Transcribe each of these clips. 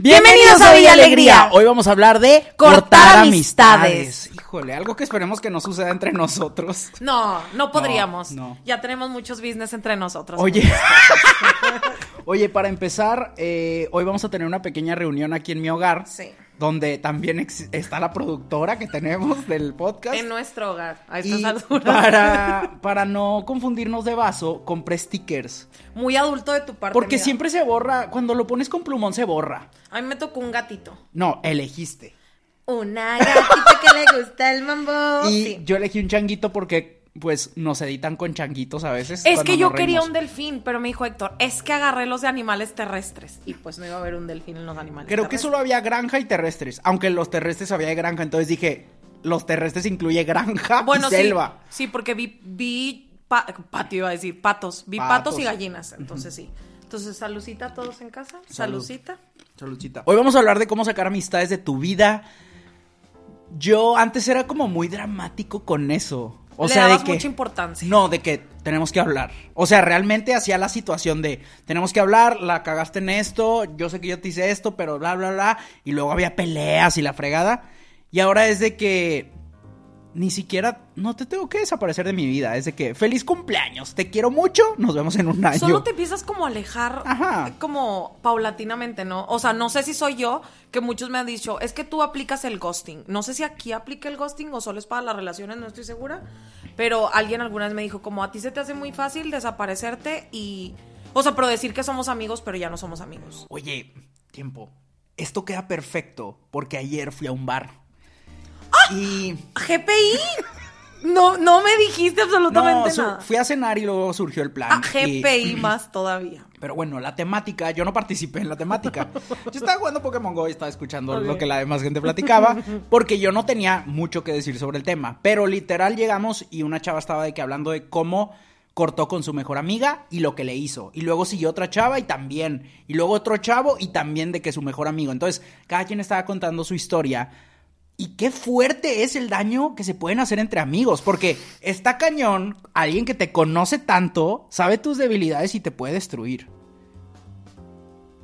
Bienvenidos a Villa Alegría. Hoy vamos a hablar de Cortar amistades. Híjole, algo que esperemos que no suceda entre nosotros. No, no podríamos. no. Ya tenemos muchos business entre nosotros. Oye, oye, para empezar, eh, hoy vamos a tener una pequeña reunión aquí en mi hogar. Sí. Donde también está la productora que tenemos del podcast. En nuestro hogar, a y estas alturas. para, para no confundirnos de vaso, compré stickers. Muy adulto de tu parte. Porque mira. siempre se borra, cuando lo pones con plumón se borra. A mí me tocó un gatito. No, elegiste. Una gatita que le gusta el mambo. Y Sí. yo elegí un changuito porque, pues, nos editan con changuitos a veces. Es que yo quería un delfín, pero me dijo Héctor, es que agarré los de animales terrestres. Y pues no iba a haber un delfín en los animales Creo que solo había granja y terrestres. Aunque los terrestres había de granja. Entonces dije, los terrestres incluye granja Bueno, y selva. sí. Sí, porque vi, vi pa- patio iba a decir, patos. Vi Patos. patos, y gallinas. Entonces sí. Entonces, saludcita a todos en casa. Salud. Saludcita. Hoy vamos a hablar de cómo sacar amistades de tu vida. Yo antes era como muy dramático con eso. O Le sea, de que. mucha importancia. No, de que tenemos que hablar. O sea, realmente hacía la situación de tenemos que hablar, la cagaste en esto, yo sé que yo te hice esto, pero bla, bla, bla. Y luego había peleas y la fregada. Y ahora es de que ni siquiera, no te tengo que desaparecer de mi vida. Es de que feliz cumpleaños, te quiero mucho, nos vemos en un año. Solo te empiezas como a alejar Ajá. como paulatinamente, ¿no? O sea, no sé si soy yo, que muchos me han dicho, es que tú aplicas el ghosting. No sé si aquí aplica el ghosting o solo es para las relaciones, no estoy segura. Pero alguien alguna vez me dijo, como a ti se te hace muy fácil desaparecerte y... O sea, pero decir que somos amigos, pero ya no somos amigos. Oye, tiempo. Esto queda perfecto porque ayer fui a un bar. ¡Ah! Y GPI. No, no me dijiste absolutamente no, su- nada. fui a cenar y luego surgió el plan. Ah, y- GPI más todavía. Pero bueno, la temática, yo no participé en la temática. Yo estaba jugando Pokémon Go y estaba escuchando lo que la demás gente platicaba, porque yo no tenía mucho que decir sobre el tema. Pero literal llegamos y una chava estaba de que hablando de cómo cortó con su mejor amiga y lo que le hizo. Y luego siguió otra chava y también. Y luego otro chavo y también de que su mejor amigo. Entonces, cada quien estaba contando su historia. Y qué fuerte es el daño que se pueden hacer entre amigos, porque está cañón, alguien que te conoce tanto, sabe tus debilidades y te puede destruir.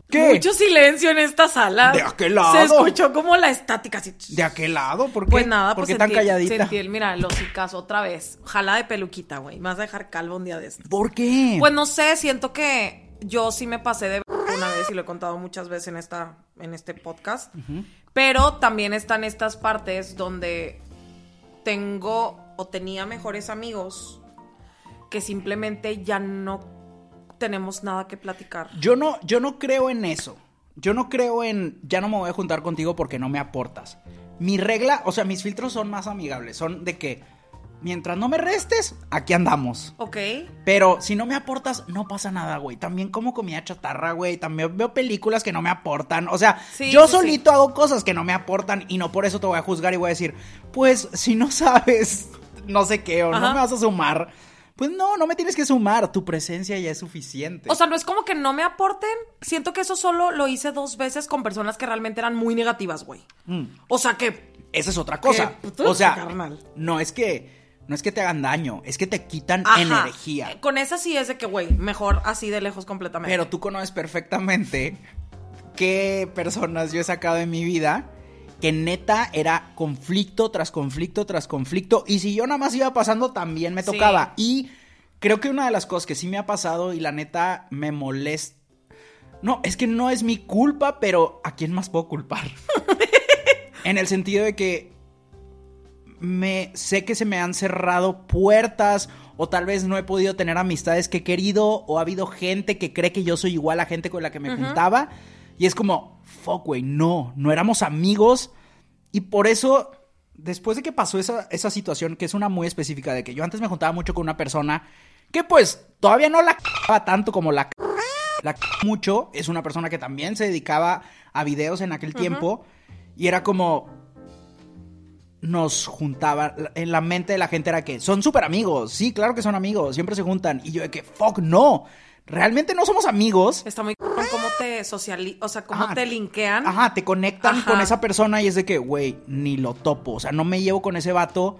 ¿Qué? Mucho silencio en esta sala. ¿De aquel lado? Se escuchó como la estática así. ¿De aquel lado? ¿Por qué? Pues nada, ¿Por pues qué tan sentí- calladita? sentí el- mira, los hocicas otra vez. Ojalá de peluquita, güey. Me vas a dejar calvo un día de estos. ¿Por qué? Pues no sé, siento que yo sí me pasé de una vez y lo he contado muchas veces en esta en este podcast. Pero también están estas partes donde tengo o tenía mejores amigos que simplemente ya no tenemos nada que platicar. Yo no, yo no creo en eso. Yo no creo en ya no me voy a juntar contigo porque no me aportas. Mi regla, o sea, mis filtros son más amigables. Son de que mientras no me restes, aquí andamos. ¿Ok? Pero si no me aportas, no pasa nada, güey. También como comida chatarra, güey. También veo películas que no me aportan. O sea, Sí, yo sí, solito hago cosas que no me aportan y no por eso te voy a juzgar y voy a decir, pues si no sabes no sé qué o no me vas a sumar, pues no, no me tienes que sumar. Tu presencia ya es suficiente. O sea, no es como que no me aporten. Siento que eso solo lo hice dos veces con personas que realmente eran muy negativas, güey. Mm. O sea que. Esa es otra cosa. Qué puto O sea, carnal. no es que no es que te hagan daño, es que te quitan ajá, energía. eh, Con esa sí es de que, güey, mejor así de lejos completamente. Pero tú conoces perfectamente qué personas yo he sacado de mi vida que neta era conflicto tras conflicto tras conflicto. Y si yo nada más iba pasando, también me Sí. tocaba. Y creo que una de las cosas que sí me ha pasado y la neta me molesta. No, es que no es mi culpa, pero ¿a quién más puedo culpar? en el sentido de que me sé que se me han cerrado puertas o tal vez no he podido tener amistades que he querido o ha habido gente que cree que yo soy igual a gente con la que me juntaba. Y es como fuck güey, no, no éramos amigos. Y por eso después de que pasó esa, esa situación que es una muy específica de que yo antes me juntaba mucho con una persona que pues todavía no la cagaba tanto como la c- la mucho, es una persona que también se dedicaba a videos en aquel tiempo y era como nos juntaba en la mente de la gente era que son súper amigos, sí, claro que son amigos, siempre se juntan y yo de que fuck no. Realmente no somos amigos. Está muy cómo te socializan, o sea, cómo Ajá. te linkean. Ajá, te conectan Ajá. con esa persona y es de que, güey, ni lo topo. O sea, no me llevo con ese vato.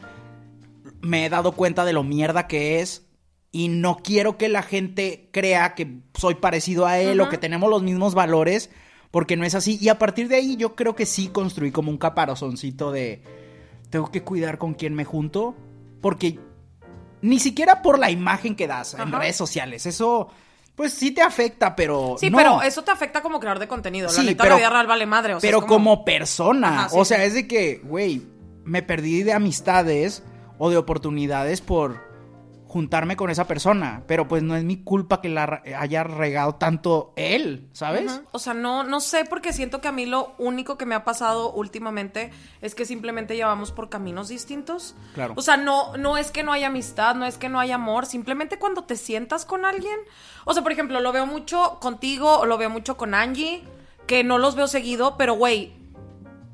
Me he dado cuenta de lo mierda que es. Y no quiero que la gente crea que soy parecido a él o que tenemos los mismos valores. Porque no es así. Y a partir de ahí yo creo que sí construí como un caparazoncito de... Tengo que cuidar con quién me junto. Porque ni siquiera por la imagen que das en redes sociales. Eso, pues sí te afecta, pero... Sí, no. pero eso te afecta como creador de contenido. La Sí, neta, pero- la vida real vale madre. O sea, pero como... persona. Ajá, sí, o sea, sí. es de que, güey, me perdí de amistades o de oportunidades por juntarme con esa persona. Pero pues no es mi culpa que la re- haya regado tanto él, ¿sabes? O sea, no, no sé porque siento que a mí lo único que me ha pasado últimamente es que simplemente llevamos por caminos distintos. Claro. O sea, no, no es que no haya amistad, no es que no haya amor, simplemente cuando te sientas con alguien. O sea, por ejemplo, lo veo mucho contigo o lo veo mucho con Angie, que no los veo seguido, pero güey,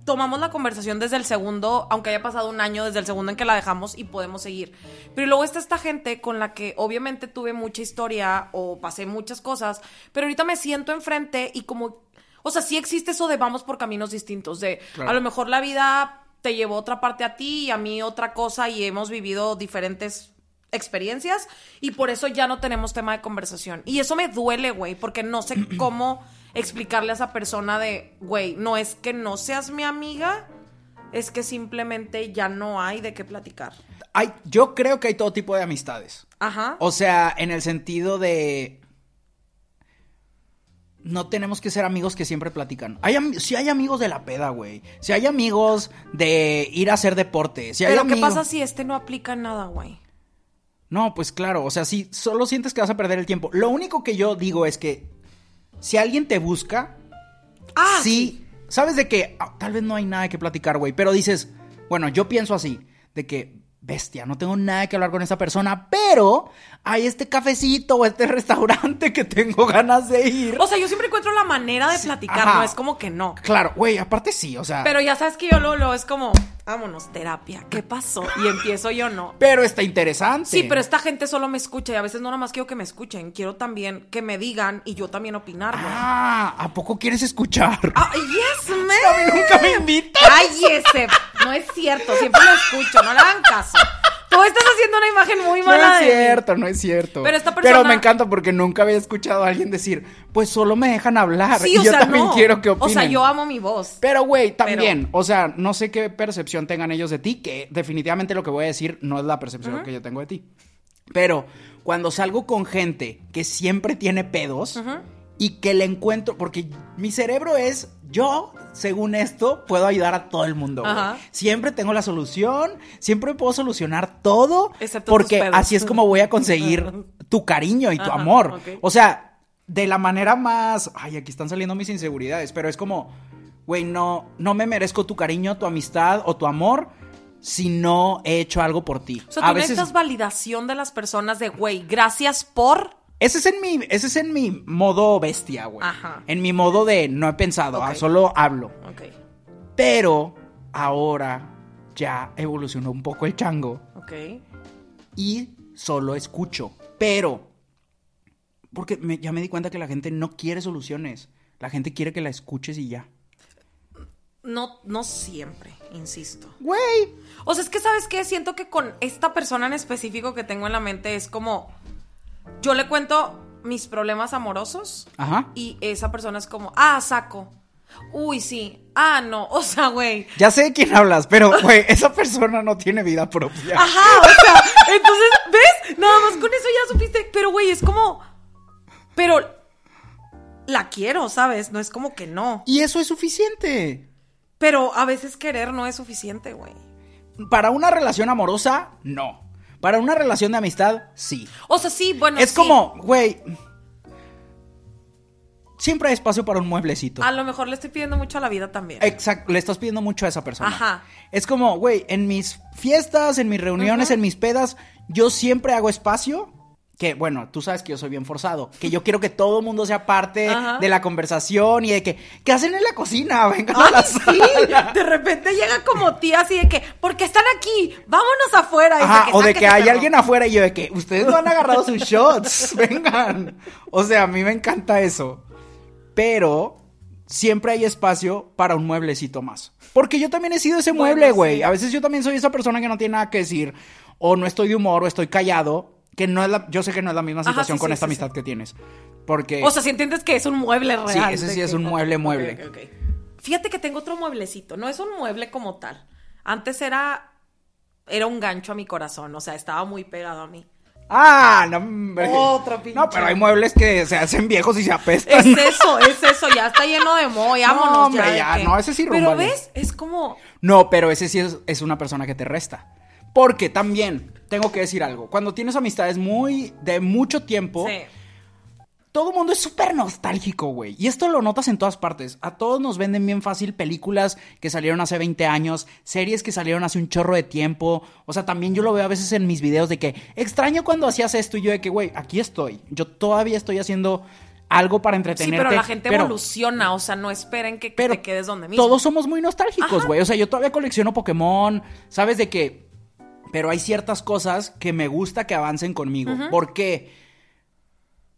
tomamos la conversación desde el segundo, aunque haya pasado un año desde el segundo en que la dejamos y podemos seguir. Pero luego está esta gente con la que obviamente tuve mucha historia o pasé muchas cosas, pero ahorita me siento enfrente y como, o sea, sí existe eso de vamos por caminos distintos, de Claro. a lo mejor la vida te llevó otra parte a ti y a mí otra cosa y hemos vivido diferentes experiencias y por eso ya no tenemos tema de conversación. Y eso me duele, güey, porque no sé cómo explicarle a esa persona de, güey, no es que no seas mi amiga, es que simplemente ya no hay de qué platicar. Hay, yo creo que hay todo tipo de amistades. Ajá. O sea, en el sentido de. No tenemos que ser amigos que siempre platican. Hay, si hay amigos de la peda, güey. Si hay amigos de ir a hacer deporte. Si hay Pero ¿qué amigos- pasa si este no aplica nada, güey? No, pues claro, o sea, si solo sientes que vas a perder el tiempo. Lo único que yo digo es que si alguien te busca, Ah, sí, sabes de que ah, tal vez no hay nada que platicar, güey, pero dices, bueno, yo pienso así, de que, bestia, no tengo nada que hablar con esta persona, pero hay este cafecito o este restaurante que tengo ganas de ir. O sea, yo siempre encuentro la manera de platicar, ajá. no es como que no. Claro, güey, aparte sí, o sea, pero, Pero ya sabes que yo lo, lo es como, vámonos, terapia, ¿qué pasó? Y empiezo yo no. está interesante. Sí, pero esta gente solo me escucha y a veces no nada más quiero que me escuchen, quiero también que me digan y yo también opinar. Ah, ¿a poco quieres escuchar? Ah, yes, man. A mí nunca me invitan. Cállese. No es cierto, siempre lo escucho, no le hagan caso. Tú estás haciendo una imagen muy No mala es de mí. cierto, no es cierto. Pero esta persona- me encanta porque nunca había escuchado a alguien decir, pues solo me dejan hablar. Sí, y o yo sea, también no. quiero que opinen. O sea, yo amo mi voz. Pero, güey, también, o sea, no sé qué percepción tengan ellos de ti, que definitivamente lo que voy a decir no es la percepción que yo tengo de ti. Pero cuando salgo con gente que siempre tiene pedos y que le encuentro, porque mi cerebro es, yo, según esto, puedo ayudar a todo el mundo. güey. Siempre tengo la solución, siempre puedo solucionar todo, Excepto porque así es como voy a conseguir tu cariño y tu Ajá, amor. O sea, de la manera más, ay, aquí están saliendo mis inseguridades, pero es como, güey, no, no me merezco tu cariño, tu amistad o tu amor si no he hecho algo por ti. O sea, tú necesitas validación de las personas de, güey, gracias por... Ese es en mi, ese es en mi modo bestia, güey. Ajá. En mi modo de no he pensado, ah, solo hablo. Ok, Pero ahora ya evolucionó un poco el chango ok. y solo escucho. Pero, porque me- ya me di cuenta que la gente no quiere soluciones. La gente quiere que la escuches y ya. No, no siempre, insisto. Güey. O sea, es que, ¿sabes qué? Siento que con esta persona en específico que tengo en la mente es como... Yo le cuento mis problemas amorosos Ajá. y esa persona es como, ah, saco. Uy, sí. Ah, no. O sea, güey. Ya sé de quién hablas, pero, güey, esa persona no tiene vida propia. Ajá, o sea, entonces, ¿ves? Nada más con eso ya supiste. Pero, güey, es como. Pero la quiero, ¿sabes? No es como que no. Y eso es suficiente. Pero a veces querer no es suficiente, güey. Para una relación amorosa, no. Para una relación de amistad, sí. O sea, sí, bueno. es sí. como, güey. Siempre hay espacio para un mueblecito. A lo mejor le estoy pidiendo mucho a la vida también. Exacto, le estás pidiendo mucho a esa persona. Ajá. Es como, güey, en mis fiestas, en mis reuniones, en mis pedas, yo siempre hago espacio que, bueno, tú sabes que yo soy bien forzado, que yo quiero que todo el mundo sea parte Ajá. de la conversación y de que, ¿qué hacen en la cocina? Vengan a la Ay, sí, de repente llega como tía así de que, ¿por qué están aquí? Vámonos afuera. Y Ajá, o de que hay alguien afuera y yo de que ustedes no han agarrado sus shots, vengan. O sea, a mí me encanta eso. Pero siempre hay espacio para un mueblecito más. Porque yo también he sido ese mueble, güey. sí. A veces yo también soy esa persona que no tiene nada que decir, o no estoy de humor, o estoy callado. Que no es la, yo sé que no es la misma Ajá, situación sí, con sí, esta sí, amistad que tienes. Porque. O sea, si entiendes que es un mueble real. Sí, ese sí es que- un mueble, mueble. Ok, ok, ok. Fíjate que tengo otro mueblecito. No es un mueble como tal. Antes era. Era un gancho a mi corazón. O sea, estaba muy pegado a mí. ah, no, hombre. Otro pinche. No, pero hay muebles que se hacen viejos y se apestan. Es eso, es eso. Ya está lleno de moho. Ya No, vámonos. hombre, de ya, que- no, ese sí Pero ves, es como. No, pero ese sí es, es una persona que te resta. Porque también, tengo que decir algo, cuando tienes amistades muy de mucho tiempo, Sí. todo el mundo es súper nostálgico, güey. Y esto lo notas en todas partes. A todos nos venden bien fácil películas que salieron hace 20 años, series que salieron hace un chorro de tiempo. O sea, también yo lo veo a veces en mis videos de que extraño cuando hacías esto y yo de que, güey, aquí estoy. Yo todavía estoy haciendo algo para Sí, entretenerte. pero la gente pero- evoluciona. O sea, no esperen que pero te quedes donde mismo. Todos somos muy nostálgicos, güey. O sea, yo todavía colecciono Pokémon, ¿sabes de qué? Pero hay ciertas cosas que me gusta que avancen conmigo. Porque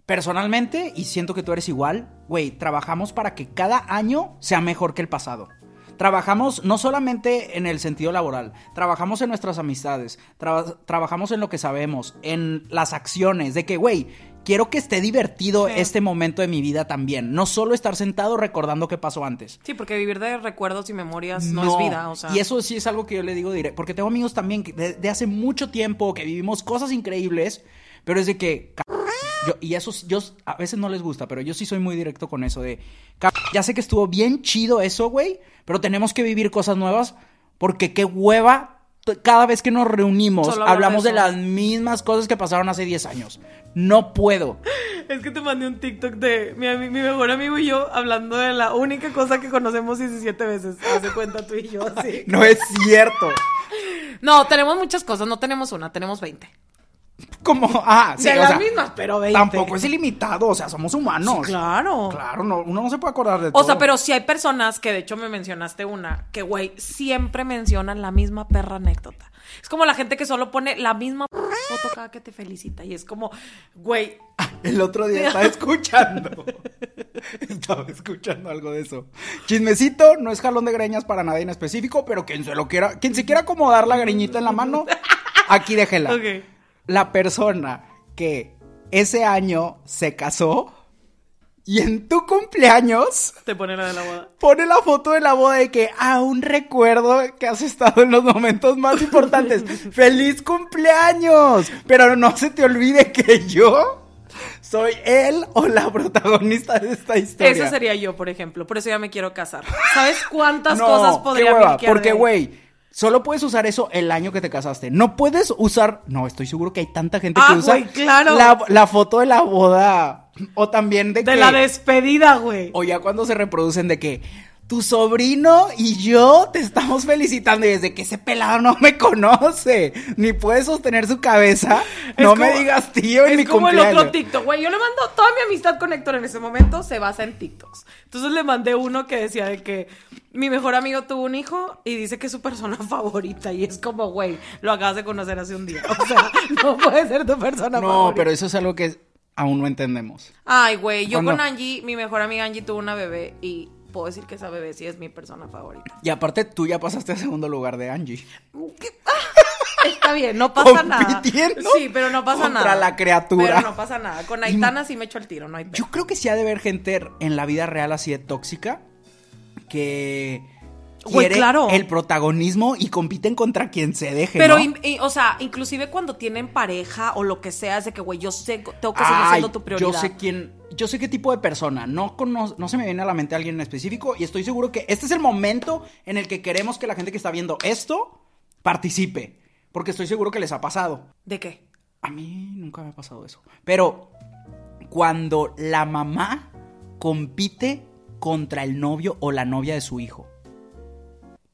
personalmente, y siento que tú eres igual, güey, trabajamos para que cada año sea mejor que el pasado. Trabajamos no solamente en el sentido laboral, trabajamos en nuestras amistades, traba- trabajamos en lo que sabemos, en las acciones, de que, güey, quiero que esté divertido Sí. este momento de mi vida también, no solo estar sentado recordando qué pasó antes. Sí, porque vivir de recuerdos y memorias no, es vida. O sea. Y eso sí es algo que yo le digo directo. Porque tengo amigos también que de, de hace mucho tiempo que vivimos cosas increíbles, pero es de que. Yo, y eso yo a veces no les gusta, pero yo sí soy muy directo con eso de. Ya sé que estuvo bien chido eso, güey, pero tenemos que vivir cosas nuevas porque qué hueva. Cada vez que nos reunimos, hablamos de las mismas cosas que pasaron hace 10 años. No puedo. Es que te mandé un TikTok de mi, ami- mi mejor amigo y yo hablando de la única cosa que conocemos 17 veces. Haz de cuenta tú y yo así. No es cierto. No, tenemos muchas cosas, no tenemos una, tenemos 20. Como, ah, sí, de las sea, mismas, pero 20. Tampoco es ilimitado, o sea, somos humanos. Sí, claro. Claro, no, uno no se puede acordar de todo. O sea, pero sí hay personas que de hecho me mencionaste una, que güey, siempre mencionan la misma perra anécdota. Es como la gente que solo pone la misma foto cada que te felicita. Y es como, güey, El otro día estaba escuchando. estaba escuchando algo de eso. Chismecito, no es jalón de greñas para nadie en específico, pero quien se lo quiera, quien se quiera acomodar la greñita en la mano, aquí déjela. Ok. La persona que ese año se casó y en tu cumpleaños te pone la de la boda. pone la foto de la boda de que aún recuerdo que has estado en los momentos más importantes. ¡Feliz cumpleaños! Pero no se te olvide que yo soy él o la protagonista de esta historia. Eso sería yo, por ejemplo. Por eso ya me quiero casar. ¿Sabes cuántas No, cosas qué podría hueva, milquear Porque, güey, solo puedes usar eso el año que te casaste. No puedes usar. No, estoy seguro que hay tanta gente Ah, que usa güey, claro. la, la foto de la boda. O también de, De que. la despedida, güey. O ya cuando se reproducen de que tu sobrino y yo te estamos felicitando y desde que ese pelado no me conoce, ni puede sostener su cabeza, Es no como- me digas tío en es mi como el otro TikTok, güey. Yo le mando toda mi amistad con Héctor en ese momento se basa en TikToks. Entonces le mandé uno que decía de que mi mejor amigo tuvo un hijo y dice que es su persona favorita. Y es como, güey, lo acabas de conocer hace un día. O sea, no puede ser tu persona no, favorita. pero eso es algo que aún no entendemos. Ay, güey, yo con Angie, mi mejor amiga Angie tuvo una bebé y puedo decir que esa bebé sí es mi persona favorita. Y aparte tú ya pasaste a segundo lugar de Angie. Está bien, no pasa nada. Sí, pero no pasa contra nada. la criatura. Pero no pasa nada. Con Aitana sí me echo el tiro, no hay. Yo creo que sí ha de haber gente en la vida real así de tóxica que Güey, quiere claro. el protagonismo y compiten contra quien se deje, Pero, ¿no? in- y- o sea, inclusive cuando tienen pareja o lo que sea, es de que, güey, yo sé, tengo que seguir Ay, siendo tu prioridad. Yo sé quién, yo sé qué tipo de persona. No, no se me viene a la mente alguien en específico y estoy seguro que este es el momento en el que queremos que la gente que está viendo esto participe. Porque estoy seguro que les ha pasado. ¿De qué? A mí nunca me ha pasado eso. Pero cuando la mamá compite contra el novio o la novia de su hijo.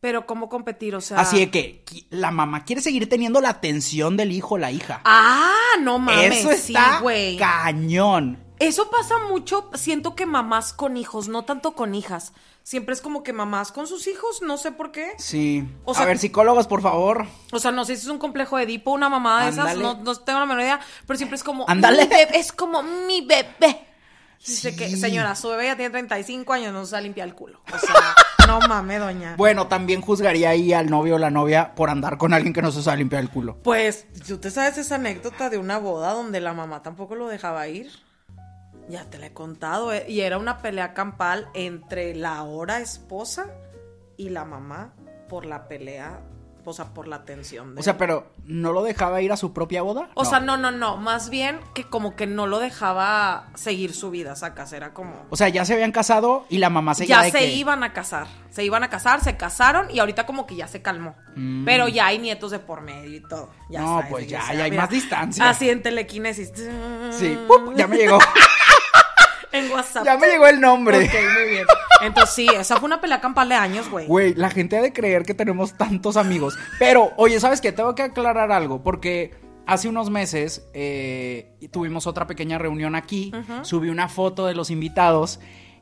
Pero, ¿cómo competir? O sea. Así de que la mamá quiere seguir teniendo la atención del hijo o la hija. Ah, no mames. Eso está sí, güey. cañón. Eso pasa mucho, siento que mamás con hijos, no tanto con hijas. Siempre es como que mamás con sus hijos, no sé por qué. Sí. O a sea- ver, psicólogos, por favor. O sea, no sé si es un complejo de Edipo, una mamá de esas, no, no tengo la menor idea, pero siempre es como, Ándale. "Mi bebé, es como mi bebé. Dice Sí. que, señora, su bebé ya tiene 35 años, no se ha limpiado el culo. O sea, no mames, doña. Bueno, también juzgaría ahí al novio o la novia por andar con alguien que no se sabe limpiar el culo. Pues, ¿tú te sabes esa anécdota de una boda donde la mamá tampoco lo dejaba ir? Ya te la he contado. eh, Y era una pelea campal entre la ahora esposa y la mamá por la pelea, o sea, por la tensión. De O sea, pero ¿no lo dejaba ir a su propia boda? O sea, no, no, no. Más bien que como que no lo dejaba seguir su vida, sacas. Era como. O sea, ya se habían casado y la mamá seguía Ya de se que- iban a casar. Se iban a casar, se casaron y ahorita como que ya se calmó. Pero ya hay nietos de por medio y todo. Ya Mm. No, sabes, pues ya, ya hay mira, más distancia. Así en telequinesis. Sí, ¡pup! ya me llegó. En WhatsApp. ya me llegó el nombre. Ok, muy bien. Entonces sí, esa fue una pelea campal de años, güey. Güey, la gente ha de creer que tenemos tantos amigos. Pero, oye, ¿sabes qué? Tengo que aclarar algo. Porque hace unos meses eh, tuvimos otra pequeña reunión aquí. Subí una foto de los invitados.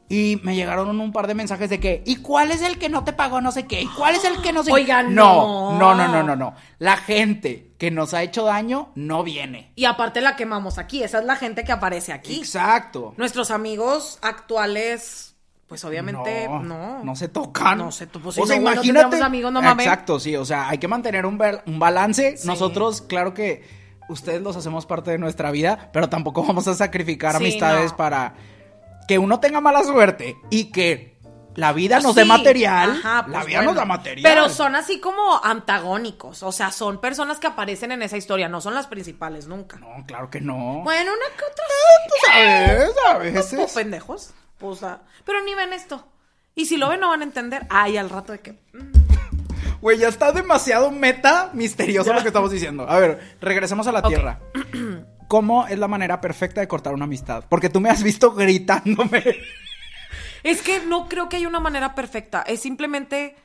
Y me llegaron un par de mensajes de que, ¿y cuál es el que no te pagó no sé qué? ¿Y cuál es el que no qué? Oigan, no. no. No, no, no, no. La gente que nos ha hecho daño no viene. Y aparte la quemamos aquí. Esa es la gente que aparece aquí. Exacto. Nuestros amigos actuales, pues obviamente no. No se tocan. No se to- pues, o sea, no, imagínate. amigos, no mames. Exacto, sí. O sea, hay que mantener un, un balance. Sí. Nosotros, claro que ustedes los hacemos parte de nuestra vida, pero tampoco vamos a sacrificar Sí, amistades para que uno tenga mala suerte y que la vida nos dé material. ajá, la pues vida bueno. nos da material. Pero son así como antagónicos. O sea, son personas que aparecen en esa historia, no son las principales nunca. No, claro que no. Bueno, una que otra. ¿Sabes? A O veces. pendejos. Pues, ah, pero ni ven esto. Y si lo ven, no van a entender. Ay, al rato de que. mm, Güey, ya está demasiado meta misterioso lo que estamos diciendo. A ver, regresemos a la Ok. tierra. ¿Cómo es la manera perfecta de cortar una amistad? Porque tú me has visto gritándome. Es que no creo que haya una manera perfecta. Es simplemente.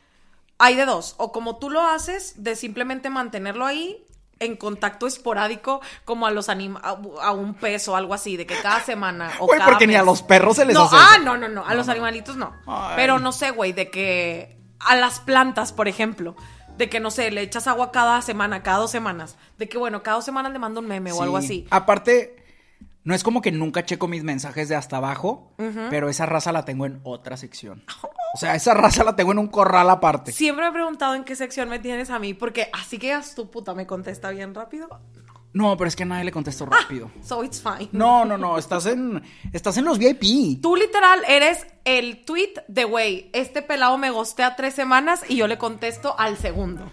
Hay de dos. O como tú lo haces, de simplemente mantenerlo ahí en contacto esporádico, como a los anima a, a un peso, algo así, de que cada semana. O Güey, cada porque ni a los perros se les no, hace Ah, eso. no, no, no. A los animalitos no. Ay. Pero no sé, güey, de que. A las plantas, por ejemplo. De que, no sé, le echas agua cada semana, cada dos semanas. De que, bueno, cada dos semanas le mando un meme o algo Sí. así. Aparte, no es como que nunca checo mis mensajes de hasta abajo, pero esa raza la tengo en otra sección. O sea, esa raza la tengo en un corral aparte. Siempre me he preguntado en qué sección me tienes a mí, porque así que ya tu puta me contesta bien rápido. No, pero es que a nadie le contesto rápido. So it's fine. No, no, no, estás en estás en los VIP. Tú literal eres el tweet de güey, este pelado me gostea tres semanas y yo le contesto al segundo.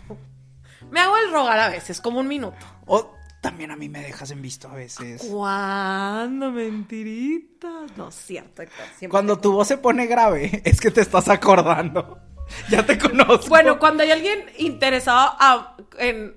Me hago el rogar a veces, como un minuto. O también a mí me dejas en visto a veces. ¿Cuándo, mentiritas? No es cierto, Héctor. siempre Cuando tu voz se pone grave, es que te estás acordando. Ya te conozco. Bueno, cuando hay alguien interesado a- en,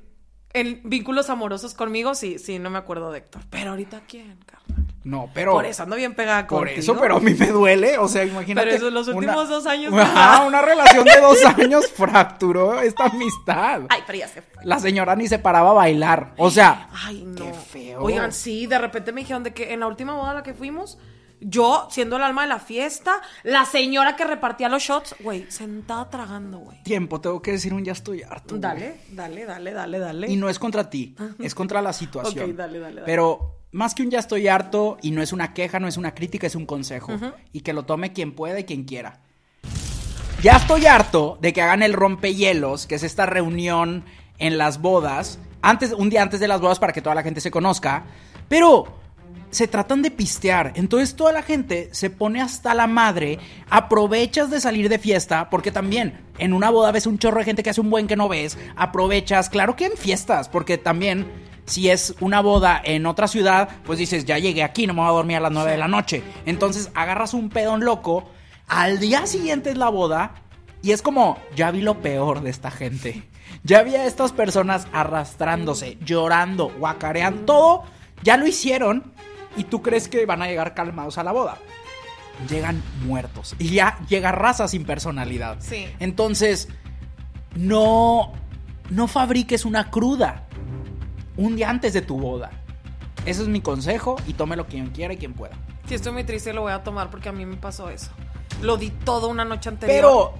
en vínculos amorosos conmigo, sí, sí, no me acuerdo de Héctor. Pero ahorita, ¿quién, carnal? No, pero. Por eso ando bien pegada Por contigo. eso, pero a mí me duele. O sea, imagínate. Pero eso en los últimos dos años, Ajá, ¿no? una relación de dos años fracturó esta amistad. Ay, pero ya se fue. La señora ni se paraba a bailar. O sea, Ay, no. qué feo. Oigan, sí, de repente me dijeron de que en la última boda a la que fuimos, yo, siendo el alma de la fiesta, la señora que repartía los shots, güey, sentada tragando, güey. Tiempo, tengo que decir un ya estoy harto. güey. Dale, dale, dale, dale, dale. Y no es contra ti, es contra la situación. Ok, dale, dale, dale. Pero más que un ya estoy harto, y no es una queja, no es una crítica, es un consejo. Y que lo tome quien pueda y quien quiera. Ya estoy harto de que hagan el rompehielos, que es esta reunión en las bodas, antes, un día antes de las bodas para que toda la gente se conozca, pero se tratan de pistear. Entonces toda la gente se pone hasta la madre, aprovechas de salir de fiesta, porque también en una boda ves un chorro de gente que hace un buen que no ves, aprovechas, claro que en fiestas, porque también si es una boda en otra ciudad, pues dices, ya llegué aquí, no me voy a dormir a las 9 de la noche. Entonces agarras un pedón loco, al día siguiente es la boda, y es como, ya vi lo peor de esta gente. Ya vi a estas personas arrastrándose, llorando, guacareando, todo. Ya lo hicieron. Y tú crees que van a llegar calmados a la boda. Llegan muertos. Y ya llega raza sin personalidad. Sí. Entonces, no. No fabriques una cruda. Un día antes de tu boda. Ese es mi consejo y tómelo quien quiera y quien pueda. Si estoy muy triste, lo voy a tomar porque a mí me pasó eso. Lo di todo una noche anterior. Pero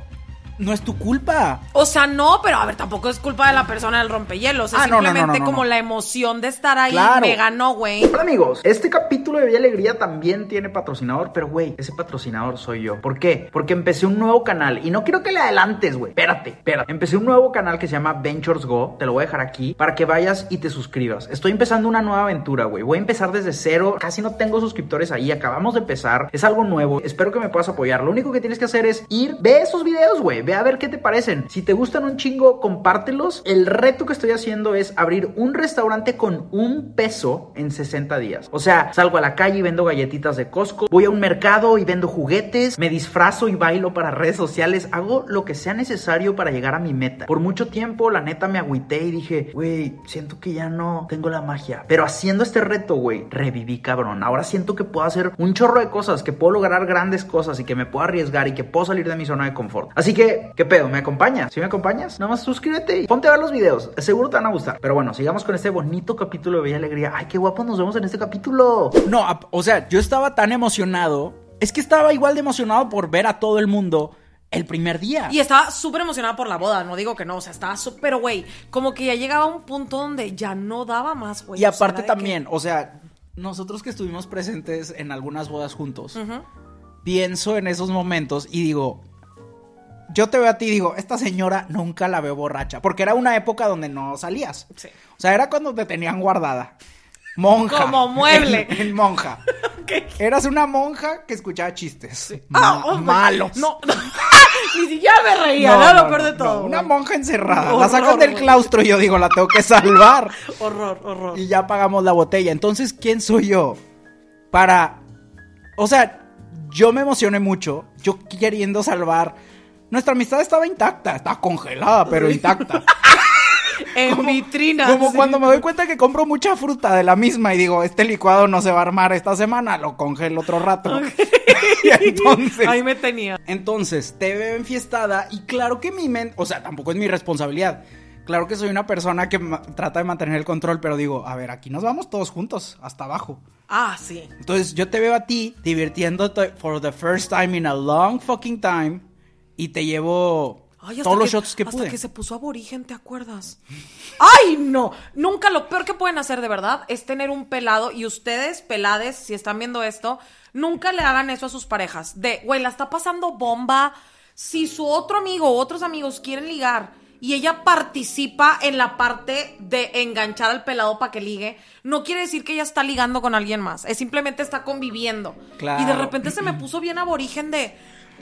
no es tu culpa. O sea, no, pero a ver, tampoco es culpa de la persona del rompehielos. Es Ah, no, no, no, simplemente no, no, como la emoción de estar ahí Claro. me ganó, güey. Hola amigos, este capítulo de Villa Alegría también tiene patrocinador, pero güey, ese patrocinador soy yo. ¿Por qué? Porque empecé un nuevo canal y no quiero que le adelantes, güey. Espérate, espérate. Empecé un nuevo canal que se llama Ventures Go, te lo voy a dejar aquí para que vayas y te suscribas. Estoy empezando una nueva aventura, güey. Voy a empezar desde cero, casi no tengo suscriptores ahí, acabamos de empezar, es algo nuevo. Espero que me puedas apoyar. Lo único que tienes que hacer es ir, ve esos videos, güey, ve a ver qué te parecen. Si te gustan un chingo, compártelos. El reto que estoy haciendo es abrir un restaurante con un peso en 60 días. O sea, salgo a la calle y vendo galletitas de Costco, voy a un mercado y vendo juguetes, me disfrazo y bailo para redes sociales, hago lo que sea necesario para llegar a mi meta. Por mucho tiempo, la neta, me agüité y dije, güey, siento que ya no tengo la magia. Pero haciendo este reto, güey, reviví, cabrón. Ahora siento que puedo hacer un chorro de cosas, que puedo lograr grandes cosas y que me puedo arriesgar y que puedo salir de mi zona de confort. Así que, ¿qué pedo? ¿Me acompañas? Si me acompañas, nada más suscríbete y ponte a ver los videos. Seguro te van a gustar. Pero bueno, sigamos con este bonito capítulo de Bella Alegría. Ay, qué guapo nos vemos en este capítulo. No, o sea, yo estaba tan emocionado. Es que estaba igual de emocionado por ver a todo el mundo el primer día. Y estaba súper emocionada por la boda, no digo que no, o sea, estaba súper, pero güey, como que ya llegaba a un punto donde ya no daba más, güey. Y aparte también, o sea, nosotros que estuvimos presentes en algunas bodas juntos, pienso en esos momentos y digo, yo te veo a ti y digo, esta señora nunca la veo borracha, porque era una época donde no salías. Sí. O sea, era cuando te tenían guardada. Monja. Como mueble. En, en monja. que... Eras una monja que escuchaba chistes. Ah, Ma- oh, malos. No, ni siquiera me reía, no, lo peor de no, todo. Una monja encerrada. Horror, la sacan del claustro y yo digo, la tengo que salvar. Horror, horror. y ya pagamos la botella. Entonces, ¿quién soy yo? Para. O sea, yo me emocioné mucho. Yo queriendo salvar. Nuestra amistad estaba intacta. Está congelada, pero intacta. En vitrina. Como sí. cuando me doy cuenta que compro mucha fruta de la misma y digo, este licuado no se va a armar esta semana, lo congelo otro rato. y entonces. Ahí me tenía. Entonces, te veo enfiestada y claro que mi mente, o sea, tampoco es mi responsabilidad. Claro que soy una persona que trata de mantener el control, pero digo, a ver, aquí nos vamos todos juntos, hasta abajo. Ah, sí. Entonces, yo te veo a ti divirtiéndote for the first time in a long fucking time y te llevo Ay, hasta todos los shots que hasta pude. que se puso aborigen, ¿te acuerdas? ¡Ay, no! Nunca lo peor que pueden hacer de verdad es tener un pelado y ustedes, pelades, si están viendo esto, nunca le hagan eso a sus parejas. De, güey, la está pasando bomba. Si su otro amigo o otros amigos quieren ligar y ella participa en la parte de enganchar al pelado para que ligue, no quiere decir que ella está ligando con alguien más. Es simplemente está conviviendo. Claro. Y de repente se me puso bien aborigen de...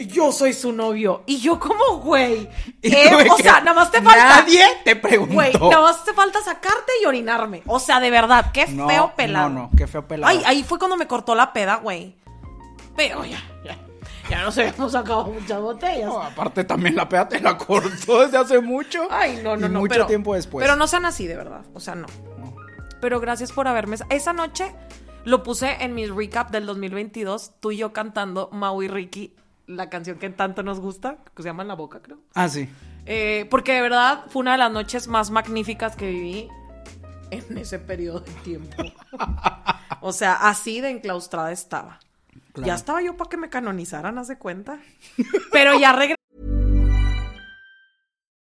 Yo soy su novio. Y yo como, güey. O sea, nada más te falta. Nadie te preguntó. Güey, nada más te falta sacarte y orinarme. O sea, de verdad, qué No, feo pelado. no, no, qué feo pelado. Ay, ahí fue cuando me cortó la peda, güey. Pero ya, ya. Ya nos habíamos sacado muchas botellas. No, aparte también la peda te la cortó desde hace mucho. Ay, no, no, y no. mucho pero- tiempo después. Pero no sean así, de verdad. O sea, no. Pero gracias por haberme. Esa noche lo puse en mi recap del 2022. Tú y yo cantando Mau y Ricky, la canción que tanto nos gusta, que se llama En la Boca, creo. Ah, sí. Eh, porque de verdad fue una de las noches más magníficas que viví en ese periodo de tiempo. o sea, así de enclaustrada estaba. Ya estaba yo para que me canonizaran, haz de cuenta. Pero ya regresé.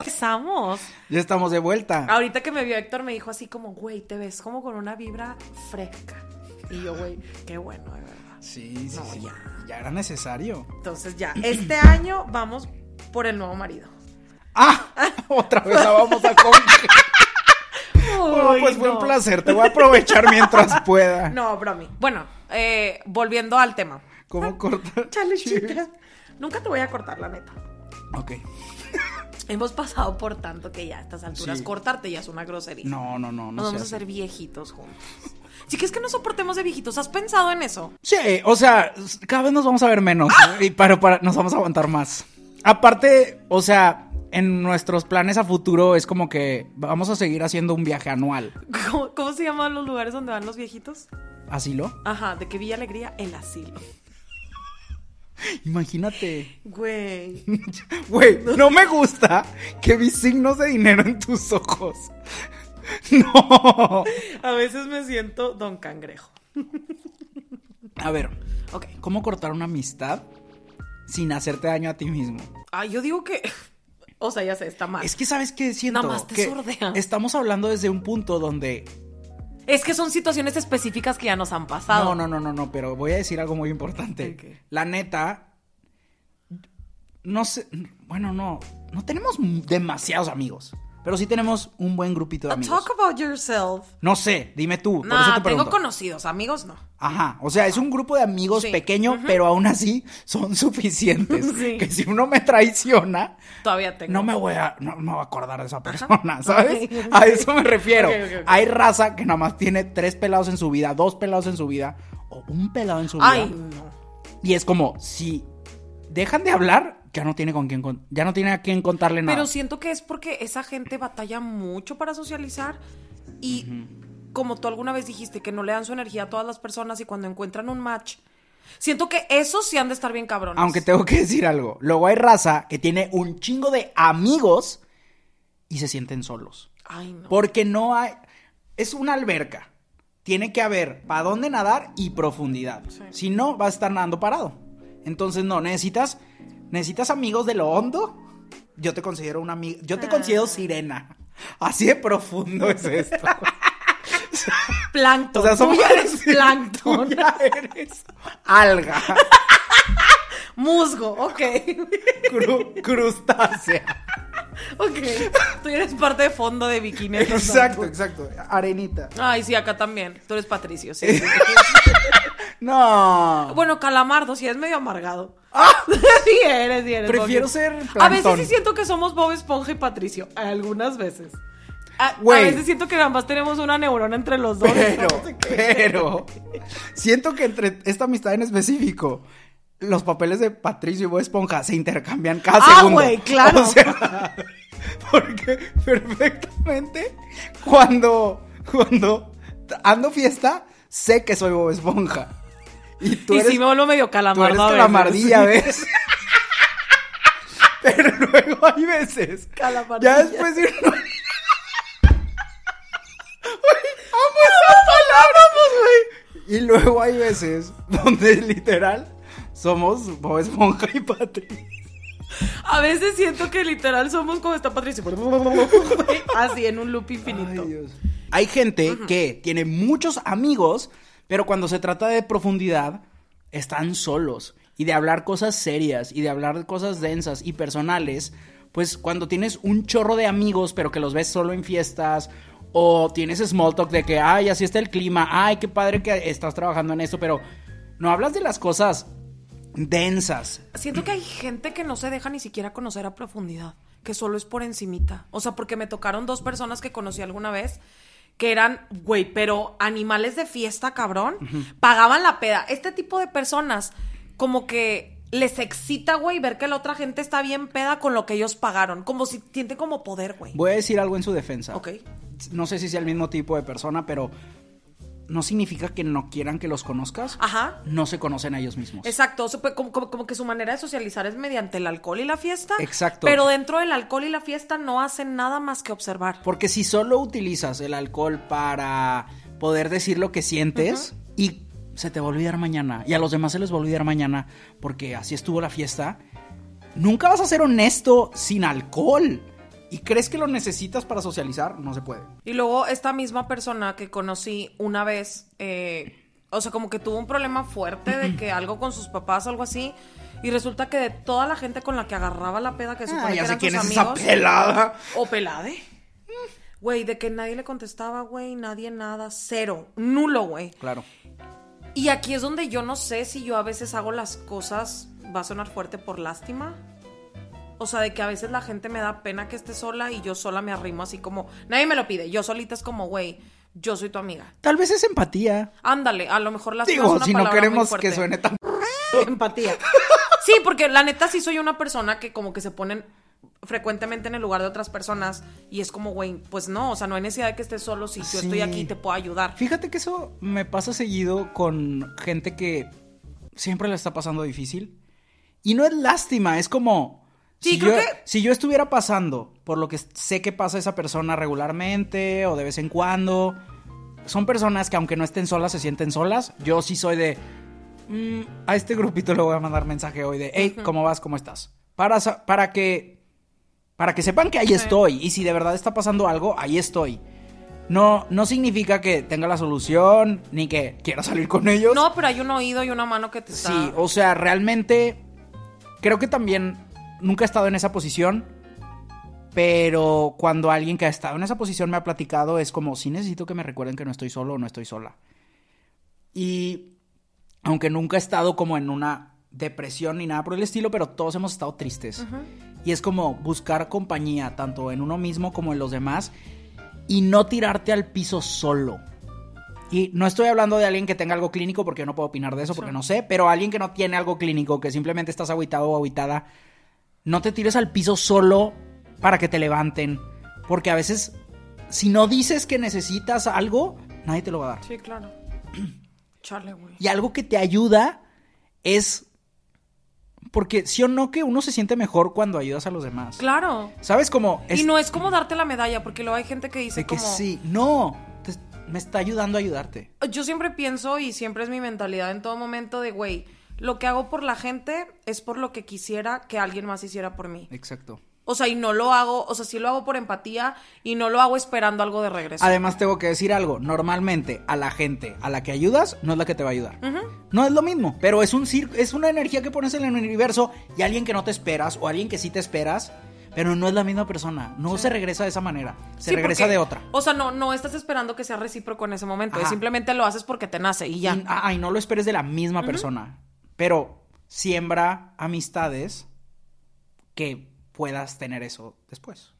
Empezamos. Ya estamos de vuelta. Ahorita que me vio Héctor me dijo así como, güey, te ves como con una vibra fresca. Y yo, güey, qué bueno, de verdad. Sí, sí, No, sí. ya. Ya era necesario. Entonces ya, este año vamos por el nuevo marido. ¡Ah! Otra vez la vamos a comer. Bueno, Uy, pues fue un no. placer. Te voy a aprovechar mientras pueda. No, bromi. Bueno, eh, volviendo al tema. ¿Cómo cortar? Chale, chicas. Nunca te voy a cortar, la neta. Ok. Hemos pasado por tanto que ya a estas alturas Sí. cortarte ya es una grosería. No, no, no. no Nos vamos a hacer viejitos juntos. Sí que es que no soportemos de viejitos. ¿Has pensado en eso? Sí, o sea, cada vez nos vamos a ver menos. Y para, para, nos vamos a aguantar más. Aparte, o sea, en nuestros planes a futuro es como que vamos a seguir haciendo un viaje anual. ¿Cómo, cómo se llaman los lugares donde van los viejitos? ¿Asilo? Ajá, de que Villa Alegría, el asilo. Imagínate. Güey. Güey, no me gusta que vi signos de dinero en tus ojos. No. A veces me siento Don Cangrejo. A ver, Ok. ¿cómo cortar una amistad sin hacerte daño a ti mismo? Ah, yo digo que. O sea, ya sé, está mal. Es que sabes qué siento Nada más te que estamos hablando desde un punto donde Es que son situaciones específicas que ya nos han pasado. No, no, no, no, no, pero voy a decir algo muy importante. La neta, no sé, bueno, no, no tenemos demasiados amigos, pero sí tenemos un buen grupito de amigos. Talk about yourself. No sé, dime tú, por eso No, te tengo conocidos, amigos no. Ajá, o sea, es un grupo de amigos Sí. pequeño, pero aún así son suficientes. Sí. Que si uno me traiciona, Todavía tengo. no me voy a, no me voy a acordar de esa persona, ¿sabes? A eso me refiero. Hay raza que nada más tiene tres pelados en su vida, dos pelados en su vida, o un pelado en su vida. Ay, no. Y es como, si dejan de hablar, ya no tiene con quién ya no tiene a quién contarle nada. Pero siento que es porque esa gente batalla mucho para socializar y como tú alguna vez dijiste que no le dan su energía a todas las personas y cuando encuentran un match, siento que esos sí han de estar bien cabrones. Aunque tengo que decir algo. Luego hay raza que tiene un chingo de amigos y se sienten solos. Ay, no. Porque no hay. Es una alberca. Tiene que haber para dónde nadar y profundidad. Si no, vas a estar nadando parado. Entonces, no, necesitas. Necesitas amigos de lo hondo. Yo te considero una amiga. Yo te Ah. considero sirena. Así de profundo es esto. Plancton. O sea, somos Tú ya eres plancton. Tú ya eres alga. Musgo, ok. cru- crustácea. ok. Tú eres parte de fondo de bikini. Exacto, exacto. Arenita. Ay, sí, acá también. Tú eres Patricio, sí. No. bueno, Calamardo, sí es medio amargado. sí eres, sí eres. Prefiero ser A veces sí siento que somos Bob Esponja y Patricio. Algunas veces. A, veces siento que más tenemos una neurona entre los dos. Pero, No pero, siento que entre esta amistad en específico, los papeles de Patricio y Bob Esponja se intercambian cada Ah, segundo. güey, claro. O sea, porque perfectamente cuando, cuando ando fiesta, sé que soy Bob Esponja. Y tú y eres, sí me vuelvo medio tú calamardo. eres a veces. calamardilla, ¿ves? Pero luego hay veces. Calamardilla. Ya después de uno- amo esa palabra, güey. Y luego hay veces donde literal somos Bob Esponja y Patrick. A veces siento que literal somos como está Patricio. Así en un loop infinito. Ay, Dios. Hay gente que tiene muchos amigos, pero cuando se trata de profundidad, están solos. Y de hablar cosas serias, y de hablar de cosas densas y personales, pues cuando tienes un chorro de amigos, pero que los ves solo en fiestas, o tienes small talk de que, ay, así está el clima, ay, qué padre que estás trabajando en esto, pero no hablas de las cosas densas. Siento que hay gente que no se deja ni siquiera conocer a profundidad, que solo es por encimita. O sea, porque me tocaron dos personas que conocí alguna vez que eran, güey, pero animales de fiesta, cabrón, pagaban la peda. Este tipo de personas, como que les excita, güey, ver que la otra gente está bien peda con lo que ellos pagaron. Como si sienten como poder, güey. Voy a decir algo en su defensa. Ok. No sé si sea el mismo tipo de persona, pero no significa que no quieran que los conozcas. Ajá. No se conocen a ellos mismos. Exacto, pues, como, como- como que su manera de socializar es mediante el alcohol y la fiesta. Exacto. Pero dentro del alcohol y la fiesta no hacen nada más que observar. Porque si solo utilizas el alcohol para poder decir lo que sientes y se te va a olvidar mañana y a los demás se les va a olvidar mañana porque así estuvo la fiesta, nunca vas a ser honesto sin alcohol. Y crees que lo necesitas para socializar, no se puede. Y luego esta misma persona que conocí una vez, eh, o sea, como que tuvo un problema fuerte de que algo con sus papás algo así. Y resulta que de toda la gente con la que agarraba la peda que supone Ah, que ya sé eran quién sus es esa amigos. pelada. O pelade. Güey, de que nadie le contestaba, güey, nadie nada, cero, nulo, güey. Claro. Y aquí es donde yo no sé si yo a veces hago las cosas, va a sonar fuerte por lástima. O sea, de que a veces la gente me da pena que esté sola y yo sola me arrimo así como, nadie me lo pide, yo solita es como, güey, yo soy tu amiga. Tal vez es empatía. Ándale, a lo mejor es Digo, una si no queremos que suene tan... empatía. Sí, porque la neta sí soy una persona que como que se ponen frecuentemente en el lugar de otras personas y es como, güey, pues no, o sea, no hay necesidad de que estés solo si yo estoy aquí y te puedo ayudar. Fíjate que eso me pasa seguido con gente que siempre le está pasando difícil. Y no es lástima, es como... Sí, si, creo yo, que- si yo estuviera pasando por lo que sé que pasa esa persona regularmente o de vez en cuando, son personas que aunque no estén solas se sienten solas. Yo sí soy de... "Mm, a este grupito le voy a mandar mensaje hoy de, hey, ¿cómo vas? ¿Cómo estás? Para, para que... Para que sepan que ahí estoy. Y si de verdad está pasando algo, ahí estoy. No, no significa que tenga la solución, ni que quiera salir con ellos. No, pero hay un oído y una mano que te está... Sí, o sea, realmente creo que también nunca he estado en esa posición, pero cuando alguien que ha estado en esa posición me ha platicado es como, sí necesito que me recuerden que no estoy solo o no estoy sola. Y aunque nunca he estado como en una depresión ni nada por el estilo, pero todos hemos estado tristes. Y es como buscar compañía, tanto en uno mismo como en los demás, y no tirarte al piso solo. Y no estoy hablando de alguien que tenga algo clínico, porque yo no puedo opinar de eso, porque no sé, pero alguien que no tiene algo clínico, que simplemente estás aguitado o aguitada, no te tires al piso solo para que te levanten. Porque a veces, si no dices que necesitas algo, nadie te lo va a dar. Sí, claro. Chale, güey. Y algo que te ayuda es. Porque sí o no que uno se siente mejor cuando ayudas a los demás. Claro. ¿Sabes cómo? Y no es como darte la medalla, porque luego hay gente que dice De que como... sí. No. te- me está ayudando a ayudarte. Yo siempre pienso y siempre es mi mentalidad en todo momento de, güey, lo que hago por la gente es por lo que quisiera que alguien más hiciera por mí. Exacto. O sea, y no lo hago, o sea, sí lo hago por empatía y no lo hago esperando algo de regreso. Además, tengo que decir algo. Normalmente, a la gente a la que ayudas no es la que te va a ayudar. No es lo mismo, pero es un es una energía que pones en el universo y alguien que no te esperas o alguien que sí te esperas, pero no es la misma persona. No se regresa de esa manera. Se Sí, regresa porque- de otra. O sea, no, no estás esperando que sea recíproco en ese momento. Simplemente lo haces porque te nace y ya. Y, ah, ay, no lo esperes de la misma persona. Pero siembra amistades que puedas tener eso después.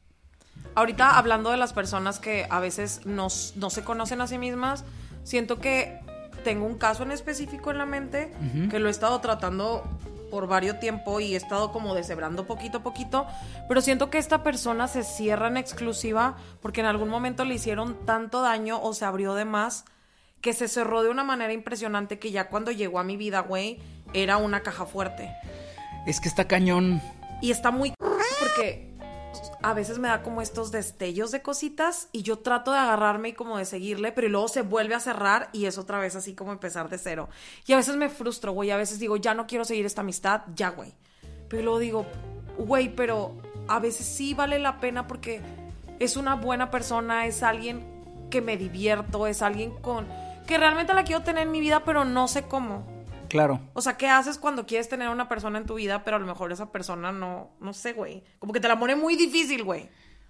Ahorita hablando de las personas que a veces no, no se conocen a sí mismas, siento que tengo un caso en específico en la mente que lo he estado tratando por varios tiempo y he estado como deshebrando poquito a poquito, pero siento que esta persona se cierra en exclusiva porque en algún momento le hicieron tanto daño o se abrió de más que se cerró de una manera impresionante que ya cuando llegó a mi vida, güey, era una caja fuerte. Es que está cañón. Y está muy porque a veces me da como estos destellos de cositas y yo trato de agarrarme y como de seguirle, pero luego se vuelve a cerrar y es otra vez así como empezar de cero. Y a veces me frustro, güey, a veces digo, ya no quiero seguir esta amistad, ya, güey. Pero luego digo, güey, pero a veces sí vale la pena porque es una buena persona, es alguien que me divierto, es alguien con que realmente la quiero tener en mi vida, pero no sé cómo. Claro. O sea, ¿qué haces cuando quieres tener a una persona en tu vida, pero a lo mejor esa persona no, no sé, güey? Como que te la pone muy difícil, güey.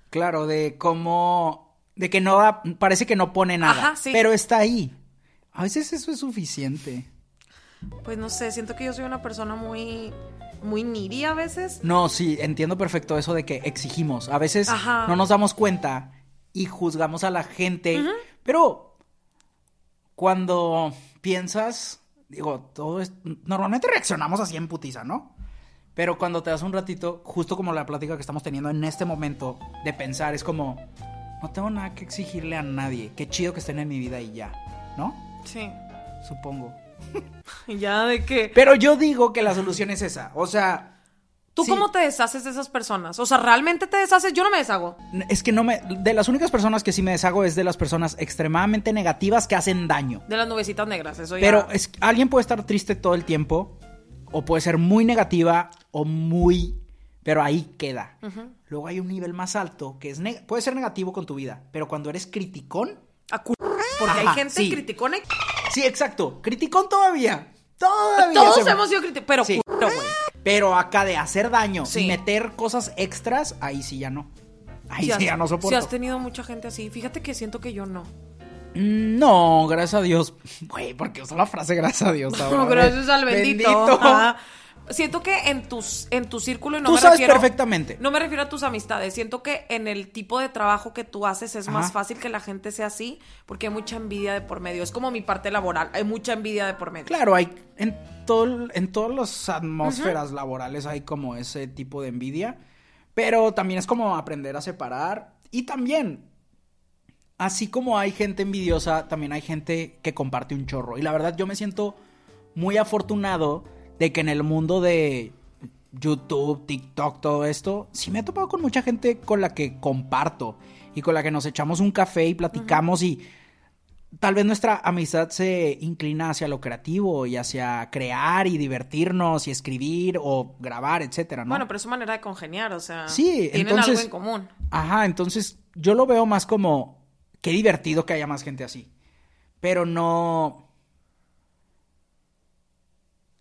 Claro, de cómo. De que no da- parece que no pone nada. Ajá, sí. Pero está ahí. A veces eso es suficiente. Pues no sé, siento que yo soy una persona muy, muy needy a veces. No, sí, entiendo perfecto eso de que exigimos. A veces Ajá. no nos damos cuenta y juzgamos a la gente. Pero cuando piensas, digo, todo es. Normalmente reaccionamos así en putiza, ¿no? Pero cuando te das un ratito, justo como la plática que estamos teniendo en este momento, de pensar, es como. No tengo nada que exigirle a nadie. Qué chido que estén en mi vida y ya, ¿no? Sí. Supongo. Ya de que... Pero yo digo que la solución es esa. O sea. ¿Tú sí. cómo te deshaces de esas personas? O sea, ¿realmente te deshaces? Yo no me deshago. Es que no me. De las únicas personas que sí me deshago es de las personas extremadamente negativas que hacen daño. De las nubecitas negras, eso ya... Pero es, alguien puede estar triste todo el tiempo, o puede ser muy negativa, o muy pero ahí queda. Luego hay un nivel más alto que es puede ser negativo con tu vida, pero cuando eres criticón, A cu- Porque hay Ajá, gente sí. criticona y sí, exacto, criticón todavía. Todavía. todos hemos sido críticos, pero Sí. güey. Pero acá de hacer daño Sí. y meter cosas extras, ahí sí ya no. Ahí Si sí has- ya no Si soporto. has tenido mucha gente así, fíjate que siento que yo no. Mm, No, gracias a Dios. Güey, porque usó la frase gracias a Dios. ahora, No, gracias al bendito. Bendito. Siento que en tus en tu círculo y no Tú me sabes refiero perfectamente. No me refiero a tus amistades, siento que en el tipo de trabajo que tú haces es más fácil que la gente sea así porque hay mucha envidia de por medio. Es como mi parte laboral, hay mucha envidia de por medio. Claro, hay en todo en todas las atmósferas laborales hay como ese tipo de envidia, pero también es como aprender a separar y también así como hay gente envidiosa, también hay gente que comparte un chorro y la verdad yo me siento muy afortunado de que en el mundo de YouTube, TikTok, todo esto, sí me he topado con mucha gente con la que comparto y con la que nos echamos un café y platicamos y tal vez nuestra amistad se inclina hacia lo creativo y hacia crear y divertirnos y escribir o grabar, etcétera, ¿no? Bueno, pero es su manera de congeniar, o sea, Sí, tienen entonces- algo en común. Ajá, entonces yo lo veo más como qué divertido que haya más gente así. Pero no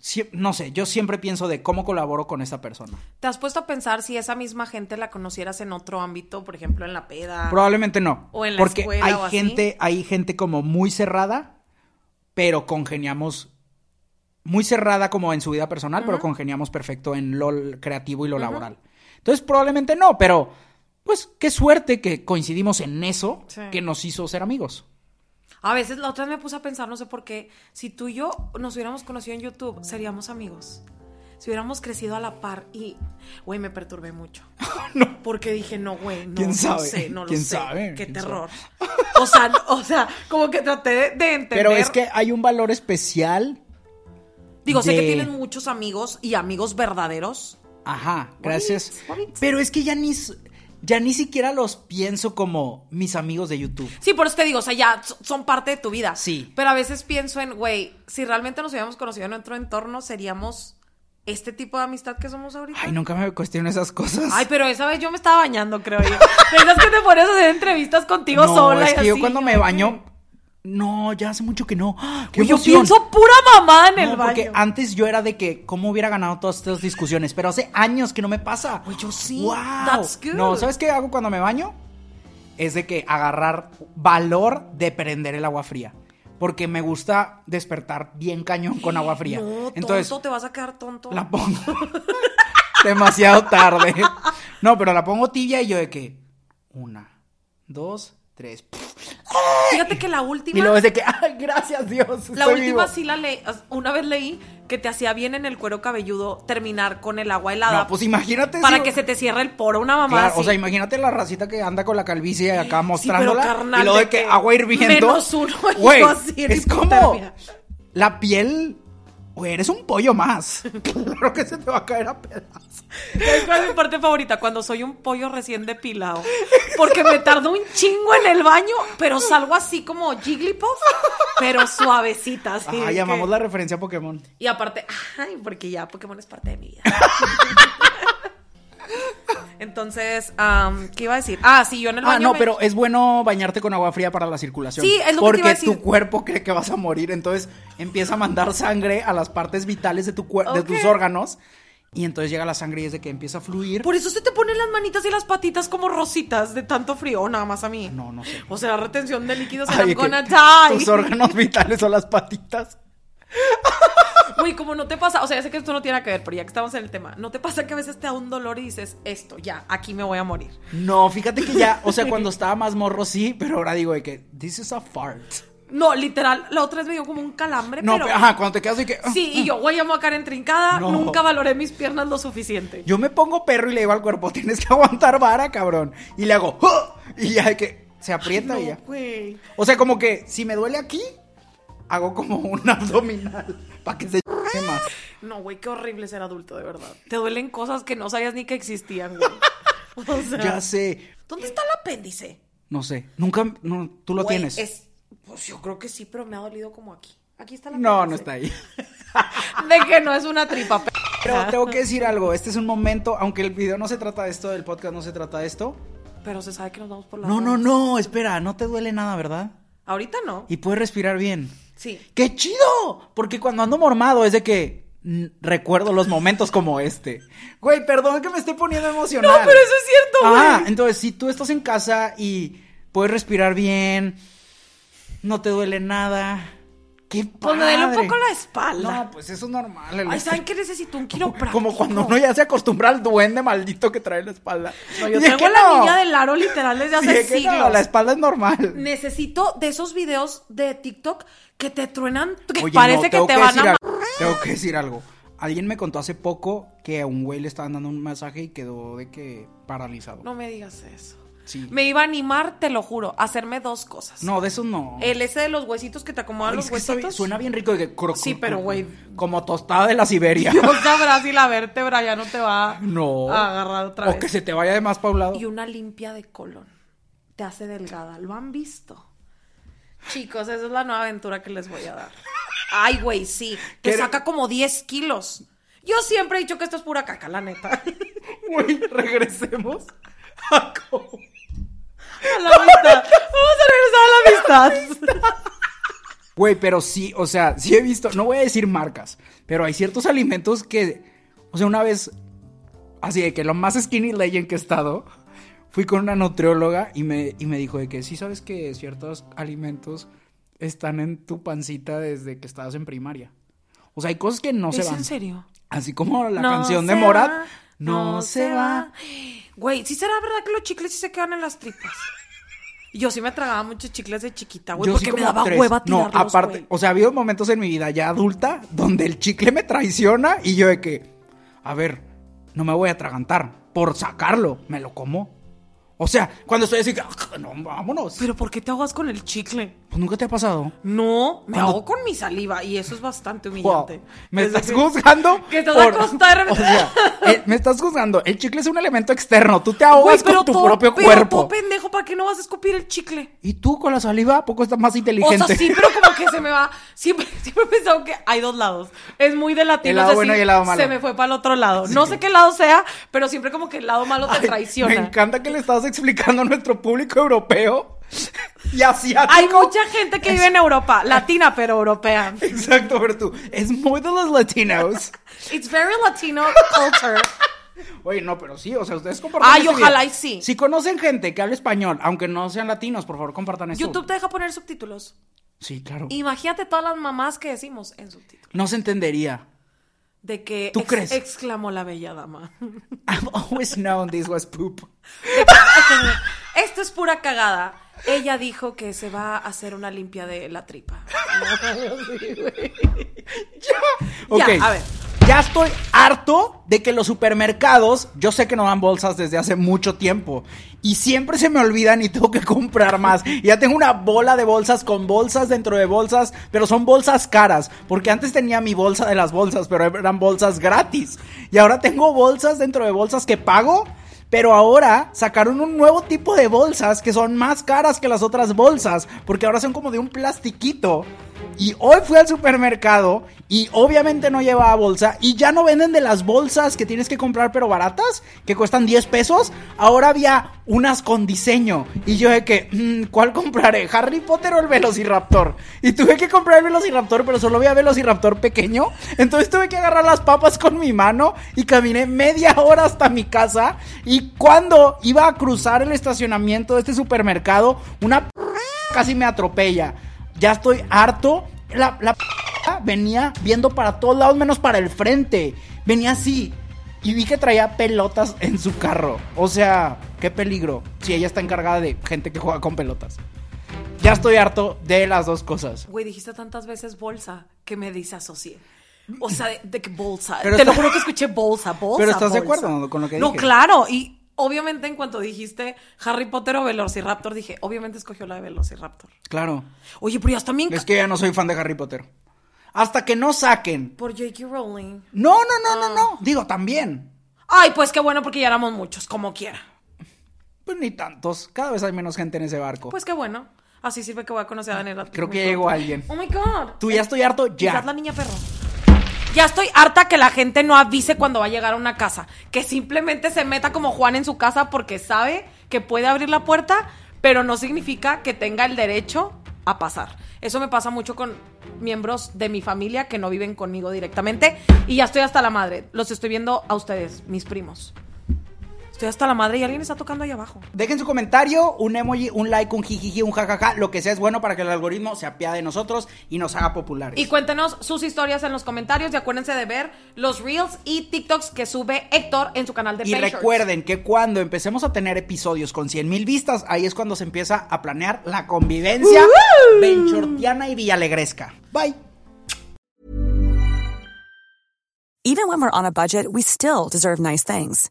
Sie- no sé, yo siempre pienso de cómo colaboro con esta persona. ¿Te has puesto a pensar si esa misma gente la conocieras en otro ámbito, por ejemplo, en la peda? Probablemente no. O en la porque escuela hay o así. gente, hay gente como muy cerrada, pero congeniamos muy cerrada como en su vida personal, pero congeniamos perfecto en lo creativo y lo laboral. Entonces, probablemente no, pero pues qué suerte que coincidimos en eso Sí. que nos hizo ser amigos. A veces la otra vez me puse a pensar, no sé por qué, si tú y yo nos hubiéramos conocido en YouTube, seríamos amigos. Si hubiéramos crecido a la par y, güey, me perturbé mucho. Porque dije, no, güey, no, ¿Quién no sabe? sé, no lo ¿Quién sé. sabe? Qué ¿Quién terror. O sea, no- o sea, como que traté de, de entender. Pero es que hay un valor especial. Digo, sé que tienes muchos amigos y amigos verdaderos. Ajá, gracias. What? What? Pero es que ya ni, ya ni siquiera los pienso como mis amigos de YouTube. Sí, por eso te digo, o sea, ya so- son parte de tu vida. Sí. Pero a veces pienso en, güey, si realmente nos hubiéramos conocido en nuestro entorno, seríamos este tipo de amistad que somos ahorita. Ay, nunca me cuestiono esas cosas. Ay, pero esa vez yo me estaba bañando, creo yo. De esas que te pones a hacer entrevistas contigo no, sola. es y que yo así, cuando me baño, no, ya hace mucho que no. ¡Ah! ¡Qué Güey, yo pienso pura mamá en el baño. porque antes yo era de que cómo hubiera ganado todas estas discusiones, pero hace años que no me pasa. Güey, yo sí. Wow. That's good. No, ¿sabes qué hago cuando me baño? Es de que agarrar valor de prender el agua fría. Porque me gusta despertar bien cañón con agua fría. No, Entonces, tonto, te vas a quedar tonto. la pongo demasiado tarde. No, pero la pongo tibia y yo de que una, dos, tres. Fíjate que la última... Y luego es de que, ay, gracias Dios. La última vivo". sí la leí. Una vez leí que te hacía bien en el cuero cabelludo terminar con el agua helada. No, pues imagínate. Para si- que se te cierre el poro, una mamá Claro, así. o sea, imagínate la racita que anda con la calvicie acá Sí, mostrándola. pero, carnal, y luego de que que agua hirviendo. menos uno, Güey, es como la piel. Güey, eres un pollo más. claro que se te va a caer a pedazos. ¿Sabes cuál es mi parte favorita? Cuando soy un pollo recién depilado. Porque me tardo un chingo en el baño, pero salgo así como Jigglypuff, pero suavecita. Así de llamamos que- la referencia a Pokémon. Y aparte, ay, porque ya Pokémon es parte de mi vida. Entonces, am, ¿qué iba a decir? Ah, sí, yo en el baño. Ah, no, me- pero es bueno bañarte con agua fría para la circulación. Sí, es lo que te Porque iba a decir. tu cuerpo cree que vas a morir, entonces empieza a mandar sangre a las partes vitales de, tu cuer- de tus órganos. Y entonces llega la sangre y es de que empieza a fluir. Por eso se te ponen las manitas y las patitas como rositas de tanto frío, o nada más a mí. No, no sé. O sea, retención de líquidos Ay, I'm gonna die. Tus órganos vitales son las patitas. Güey, como no te pasa, o sea, ya sé que esto no tiene que ver, pero ya que estamos en el tema, ¿no te pasa que a veces te da un dolor y dices, esto, ya, aquí me voy a morir? No, fíjate que ya, o sea, cuando estaba más morro sí, pero ahora digo de que this is a fart. No, literal, la otra vez me dio como un calambre, No, pero... ajá, cuando te quedas de que ah, Sí, y yo, güey, voy a caer entrincada, No. nunca valoré mis piernas lo suficiente. yo me pongo perro y le digo al cuerpo, tienes que aguantar vara, cabrón. Y le hago "Ah", y ya de que se aprieta y ya. O sea, como que si me duele aquí, hago como un abdominal para que se más. No, güey, qué horrible ser adulto, de verdad. Te duelen cosas que no sabías ni que existían, güey. O sea, Ya sé. ¿dónde está el apéndice? No sé, nunca no, tú lo Güey, tienes. Es, pues yo creo que sí, pero me ha dolido como aquí. Aquí está el No, no está ahí. De que no es una tripa. pe- Pero tengo que decir algo, este es un momento, aunque el video no se trata de esto, el podcast no se trata de esto. Pero se sabe que nos vamos por la No, no, no, espera, no te duele nada, ¿verdad? Ahorita no. Y puedes respirar bien. Sí. ¡Qué chido! Porque cuando ando mormado es de que recuerdo los momentos como este. Güey, perdón que me esté poniendo emocional. No, pero eso es cierto, güey. Ah, entonces si tú estás en casa y puedes respirar bien, no te duele nada. ¡Qué padre! Pues duele un poco la espalda. No, pues eso es normal. el Ay, este- ¿saben qué necesito? Un quiropráctico. Como cuando uno ya se acostumbra al duende maldito que trae en la espalda. No, yo Y es tengo que la no. niña del aro literal desde Sí, hace es que no, siglos. la espalda es normal. Necesito de esos videos de TikTok que te truenan, que Oye, parece que te van a... Tengo que decir algo. Alguien me contó hace poco que a un güey le estaban dando un masaje y quedó de que paralizado. No me digas eso. Sí. Me iba a animar, te lo juro, a hacerme dos cosas. No, de eso no. El ese de los huesitos que te acomodan Ay, los que bien- huesitos. suena bien rico de que cro- Sí, cro- pero, güey. Como tostada de la Siberia. Dios sabrá si la vértebra ya no te va No. a agarrar otra o vez. que se te vaya de más pa' un lado. Y una limpia de colon. Te hace delgada. ¿Lo han visto? Chicos, esa es la nueva aventura que les voy a dar. Ay, güey, sí. Te ¿Qué- saca como 10 kilos. Yo siempre he dicho que esto es pura caca, la neta. Güey, regresemos a cómo- A la amistad. Vamos a regresar a la amistad. Güey, pero sí, o sea, sí he visto, no voy a decir marcas, pero hay ciertos alimentos que, o sea, una vez, así de que lo más skinny legend que he estado, fui con una nutrióloga y me, y me dijo de que sí sabes que ciertos alimentos están en tu pancita desde que estabas en primaria. O sea, hay cosas que no se ¿Es van. en serio? Así como la No canción de Morat, va, no, se va. Güey, ¿sí será verdad que los chicles sí se quedan en las tripas? Yo sí me tragaba muchos chicles de chiquita, güey, porque sí me daba tres. hueva No, tirarlos, aparte, güey. o sea, ha habido momentos en mi vida ya adulta donde el chicle me traiciona y yo de que, a ver, no me voy a atragantar por sacarlo, me lo como. O sea, cuando estoy así, que, "Ah, no, vámonos. ¿Pero por qué te ahogas con el chicle? Pues nunca te ha pasado. No, me ahogo con mi saliva y eso es bastante Wow. humillante. Me Desde estás que- juzgando. que estás acostada de O repente- sea, eh, me estás juzgando. El chicle es un elemento externo. Tú te Güey, ahogas pero con tu todo- propio pero cuerpo. todo pendejo, ¿para qué no vas a escupir el chicle? Y tú con la saliva, ¿a poco estás más inteligente? O sea, sí, pero como que se me va. Siempre, siempre he pensado que hay dos lados. Es muy de latino. El lado es bueno y el lado malo. Se me fue para el otro lado. No sé qué lado sea, pero siempre como que el lado malo te Ay, traiciona. Me encanta que le estás explicando a nuestro público europeo y asiático. Hay mucha gente que vive en Europa, latina pero europea. Exacto, pero tú, es muy de los latinos. It's very Latino culture. Oye, no, pero sí, o sea, ustedes compartan Ay, este ojalá video. y sí. Si conocen gente que habla español, aunque no sean latinos, por favor, compartan esto. YouTube te deja poner subtítulos. Sí, claro. Imagínate todas las mamás que decimos en subtítulos. No se entendería. De que ¿Tú crees? exclamó la bella dama. I've always known this was poop. Esto es pura cagada. Ella dijo que se va a hacer una limpia de la tripa. Ok. Ya, a ver. Ya estoy harto de que los supermercados, yo sé que no dan bolsas desde hace mucho tiempo y siempre se me olvidan y tengo que comprar más. Y ya tengo una bola de bolsas con bolsas dentro de bolsas, pero son bolsas caras, porque antes tenía mi bolsa de las bolsas, pero eran bolsas gratis. Y ahora tengo bolsas dentro de bolsas que pago. Pero ahora sacaron un nuevo tipo de bolsas que son más caras que las otras bolsas, porque ahora son como de un plastiquito. Y hoy fui al supermercado y obviamente no llevaba bolsa y ya no venden de las bolsas que tienes que comprar pero baratas, que cuestan 10 pesos. Ahora había unas con diseño y yo de que, mm, ¿cuál compraré? ¿Harry Potter o el Velociraptor? Y tuve que comprar el Velociraptor, pero solo había Velociraptor pequeño. Entonces tuve que agarrar las papas con mi mano y caminé media hora hasta mi casa. Y cuando iba a cruzar el estacionamiento de este supermercado, una casi me atropella. Ya estoy harto. La, la venía viendo para todos lados menos para el frente. Venía así. Y vi que traía pelotas en su carro. O sea, qué peligro. Si ella está encargada de gente que juega con pelotas. Ya estoy harto de las dos cosas. Güey, dijiste tantas veces bolsa que me disasocié. O sea, de, que bolsa. Pero Te lo juro que escuché bolsa, bolsa. Pero ¿estás de acuerdo con lo que No, dije? claro. Y obviamente en cuanto dijiste Harry Potter o Velociraptor, dije, obviamente escogió la de Velociraptor. Claro. Oye, pero ya está bien. Es que ya no soy fan de Harry Potter. Hasta que no saquen. Por J.K. Rowling. No, no, no, no, no. Digo, también. Ay, pues qué bueno porque ya éramos muchos, como quiera. Pues ni tantos. Cada vez hay menos gente en ese barco. Pues qué bueno. Así sirve que voy a conocer a Daniela. Creo que llegó alguien. Oh my god. Tú ya estoy harto, Quizás ya. la niña perro. Ya estoy harta que la gente no avise cuando va a llegar a una casa. Que simplemente se meta como Juan en su casa porque sabe que puede abrir la puerta, pero no significa que tenga el derecho a pasar. Eso me pasa mucho con miembros de mi familia que no viven conmigo directamente. Y ya estoy hasta la madre. Los estoy viendo a ustedes, mis primos. Estoy hasta la madre y alguien está tocando ahí abajo. Dejen su comentario, un emoji, un like, un jijiji, un jajaja, lo que sea es bueno para que el algoritmo se apiade de nosotros y nos haga populares. Y cuéntenos sus historias en los comentarios y acuérdense de ver los reels y TikToks que sube Héctor en su canal de Y recuerden que cuando empecemos a tener episodios con 100 mil vistas, ahí es cuando se empieza a planear la convivencia benchortiana y villalegresca. Bye. Even when we're on a budget, we still deserve nice things.